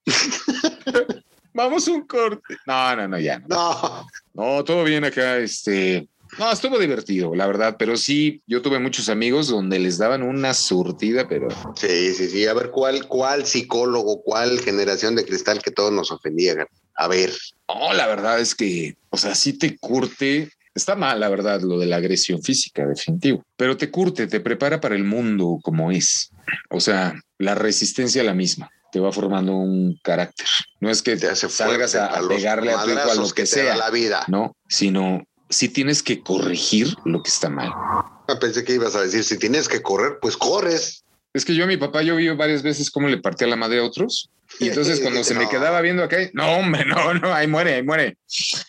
Vamos un corte. No, no, no, ya. No, No, No, todo bien acá. Este, no, estuvo divertido, la verdad, pero sí, yo tuve muchos amigos donde les daban una surtida, pero sí, sí, sí. A ver, ¿cuál, cuál psicólogo, cuál generación de cristal que todos nos ofendían? A ver. no, la verdad es que, o sea, sí te curte. Está mal, la verdad, lo de la agresión física, definitivo, pero te curte, te prepara para el mundo como es. O sea, la resistencia a la misma te va formando un carácter. No es que Te hace salgas a, a pegarle a tu hijo a lo que da sea, la vida. no, sino sí tienes que corregir lo que está mal. Ah, Pensé que ibas a decir, si tienes que correr, pues corres. Es que yo a mi papá, yo vi varias veces cómo le partía la madre a otros. Y entonces cuando se me quedaba viendo acá, no, hombre, no, no, ahí muere, ahí muere.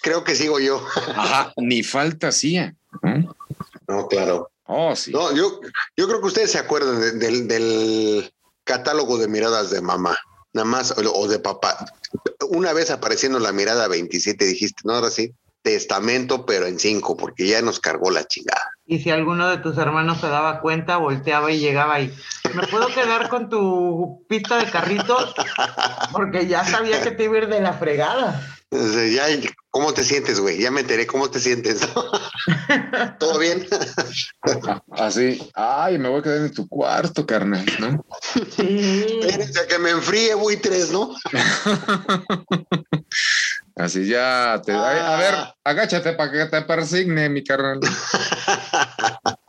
Creo que sigo yo. Ajá, ni falta hacía. ¿no? No, claro. Oh, sí. No, yo, yo creo que ustedes se acuerdan de- del, del catálogo de miradas de mamá, nada más, o, o de papá. Una vez apareciendo la mirada 27, dijiste, no, ahora sí, testamento, pero en cinco, porque ya nos cargó la chingada. Y si alguno de tus hermanos se daba cuenta, volteaba y llegaba y ¿me puedo quedar con tu pista de carritos? Porque ya sabía que te iba a ir de la fregada. Ya, ¿cómo te sientes, güey? Ya me enteré, ¿cómo te sientes? ¿Todo bien? Así, ay, me voy a quedar en tu cuarto, carnal, ¿no? Sí. Espérense a que me enfríe, buitres, ¿no? Así ya te ay, a ver, agáchate para que te persigne, mi carnal.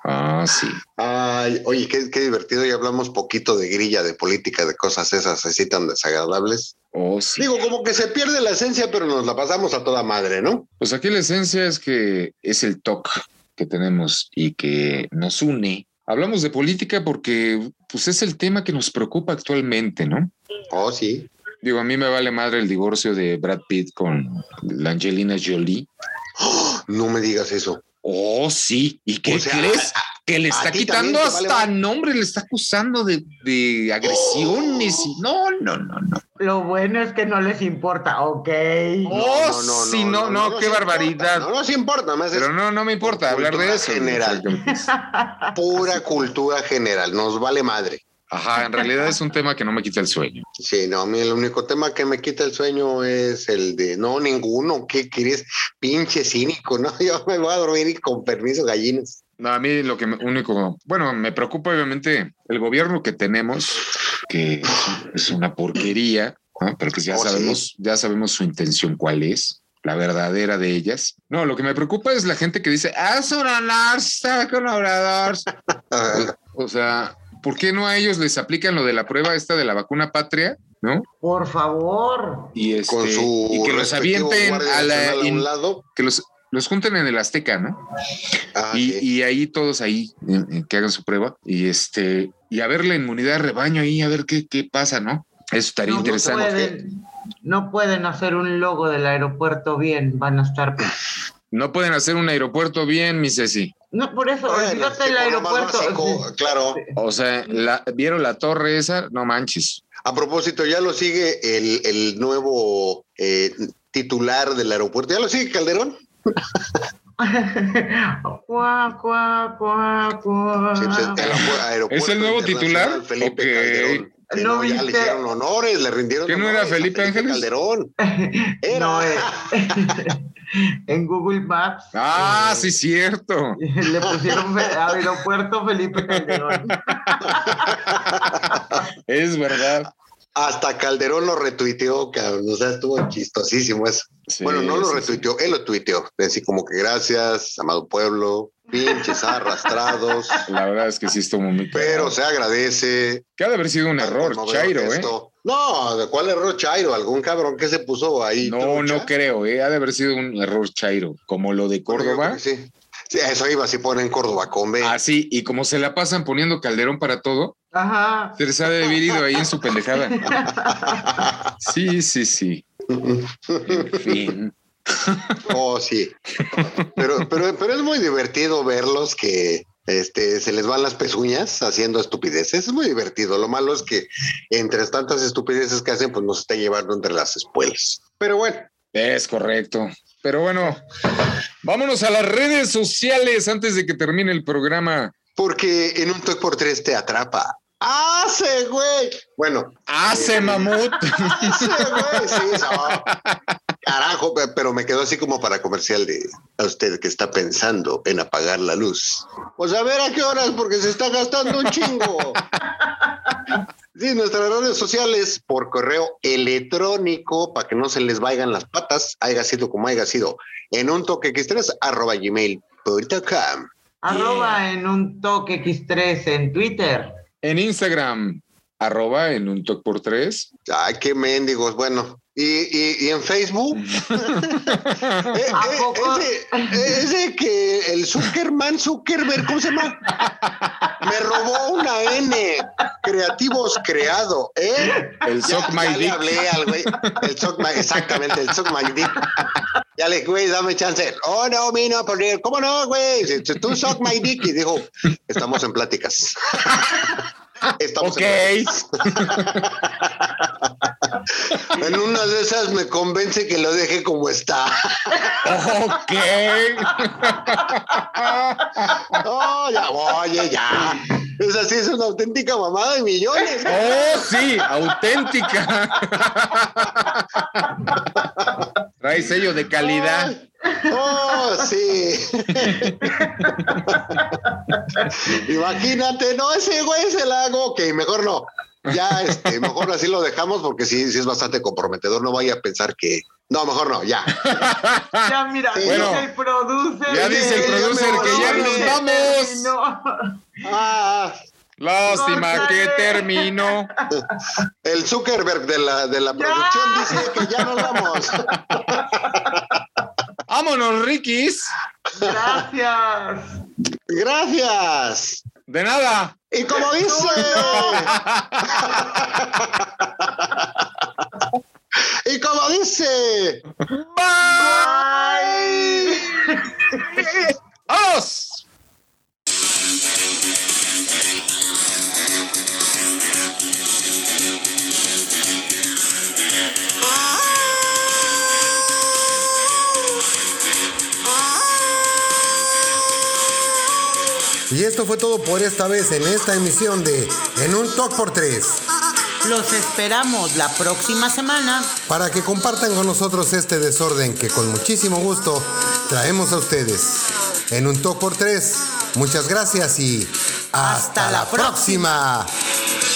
Ah, sí. Ay, oye, qué, qué divertido. Ya hablamos poquito de grilla, de política, de cosas esas así tan desagradables. Oh, sí. Digo, como que se pierde la esencia, pero nos la pasamos a toda madre, ¿no? Pues aquí la esencia es que es el TOC que tenemos y que nos une. Hablamos de política porque pues es el tema que nos preocupa actualmente, ¿no? Oh, sí. Digo, a mí me vale madre el divorcio de Brad Pitt con la Angelina Jolie. No me digas eso. Oh, sí. ¿Y qué O sea, crees? Que le está quitando vale hasta nombre, le está acusando de, de agresiones y no, no, no, no. Lo bueno es que no les importa, ok. Oh, sí, no, no, nos qué importa, barbaridad. No nos importa, más Pero no, no me importa Por hablar de cultura eso. general. pura cultura general. Nos vale madre. Ajá, en realidad es un tema que no me quita el sueño. Sí, no, a mí el único tema que me quita el sueño es el de no, ninguno. ¿Qué quieres? Pinche cínico, ¿no? Yo me voy a dormir y con permiso, gallinas. No, a mí lo que me, único, bueno, me preocupa obviamente el gobierno que tenemos, que es, es una porquería, ¿no? pero que ya Oh, sí. sabemos, ya sabemos su intención cuál es, la verdadera de ellas. No, lo que me preocupa es la gente que dice, ah, con Obrador. O sea, ¿por qué no a ellos les aplican lo de la prueba esta de la vacuna patria? ¿No? Por favor. Y, este, con su y que los avienten a la, in- un lado. que los, los junten en el Azteca, ¿no? Ah, y, sí. y ahí todos ahí eh, eh, que hagan su prueba y este y a ver la inmunidad de rebaño ahí a ver qué, qué pasa, ¿no? Eso estaría No interesante. pueden, no pueden hacer un logo del aeropuerto bien, van a estar. No pueden hacer un aeropuerto bien, mi Ceci. No, por eso, Bueno, olvídate del aeropuerto. básico, claro. O sea, la- ¿vieron la torre esa? No manches. A propósito, ya lo sigue el, el nuevo eh, titular del aeropuerto. ¿Ya lo sigue Calderón? Cuá, cuá, cuá, cuá. Sí, pues, el aeropu- aeropuerto ¿Es el nuevo titular? Felipe Ok. Calderón. ¿No ya le hicieron honores, le rindieron ¿Que no era a Felipe Ángeles? Calderón. Era. No, eh, en Google Maps. Ah, eh, sí, cierto. Le pusieron fe- aeropuerto Felipe Calderón. Es verdad. Hasta Calderón lo retuiteó, cabrón. O sea, estuvo chistosísimo eso. Sí, bueno, no lo sí, sí. retuiteó, él lo tuiteó. Así como que gracias, amado pueblo, pinches arrastrados. La verdad es que sí estuvo muy Pero se agradece. Que ha de haber sido un error, conmovedor Chairo, ¿eh? No, ¿de cuál error Chairo? ¿Algún cabrón que se puso ahí? No, trucha? no creo, ¿eh? Ha de haber sido un error Chairo, como lo de yo Córdoba. Sí. Sí, eso iba, si ponen Córdoba con B. Así, y como se la pasan poniendo Calderón para todo, Ajá. se les ha de haber ido ahí en su pendejada. Sí, sí, sí. En fin. Oh, sí. Pero, pero, pero es muy divertido verlos que este, se les van las pezuñas haciendo estupideces. Es muy divertido. Lo malo es que entre tantas estupideces que hacen, pues nos está llevando entre las espuelas. Pero bueno, Es correcto. Pero bueno, vámonos a las redes sociales antes de que termine el programa. porque en un toque por tres te atrapa. ¡Hace, güey! Bueno, ¡Hace mamut! ¡hace, güey! Sí, no. Carajo, pe- pero me quedó así como para comercial de a usted que está pensando en apagar la luz. Pues a ver a qué horas, porque se está gastando un chingo. Sí, nuestras redes sociales por correo electrónico para que no se les vayan las patas, haya sido como haya sido, en un toque x3 arroba gmail.com. Arroba en un toque X3 en Twitter. En Instagram, arroba en un toque por tres. Ay, qué mendigos. Bueno, ¿Y, y, y en Facebook? Eh, ¿A eh, ese, ese que el Zuckerman, Zuckerberg, ¿cómo se llama? Me robó una N. Creativos creado, ¿eh? El Suck My ya le Dick. hablé al güey. El Suck My, exactamente, el Suck My Dick. Ya le, güey, dame chance. Oh, no, mi no, porque, ¿cómo no, güey? Tú Suck My Dick. Y dijo, estamos en pláticas. Estamos Ok. en En una de esas me convence que lo deje como está. Ok. Oh, ya, oye, ya. Esa sí es una auténtica mamada de millones. Oh, sí, auténtica. Trae sello de calidad. Ay, Oh, sí. Imagínate, no, ese güey se la hago. Ok, mejor no. Ya, este, mejor así lo dejamos porque sí, sí es bastante comprometedor. No vaya a pensar que. No, mejor no, ya. Ya mira, Sí. dice el producer. ya dice el producer que ya nos vamos. No. Ah, Lástima que terminó. el Zuckerberg de la, de la producción dice que ya nos vamos. Vámonos, Rikis. Gracias. Gracias. De nada. Y como dice. y como dice. Bye. ¡Vamos! Y esto fue todo por esta vez en esta emisión de En un Talk por Tres. Los esperamos la próxima semana. Para que compartan con nosotros este desorden que con muchísimo gusto traemos a ustedes. En un Talk por Tres. Muchas gracias y hasta, Hasta la la próxima. próxima.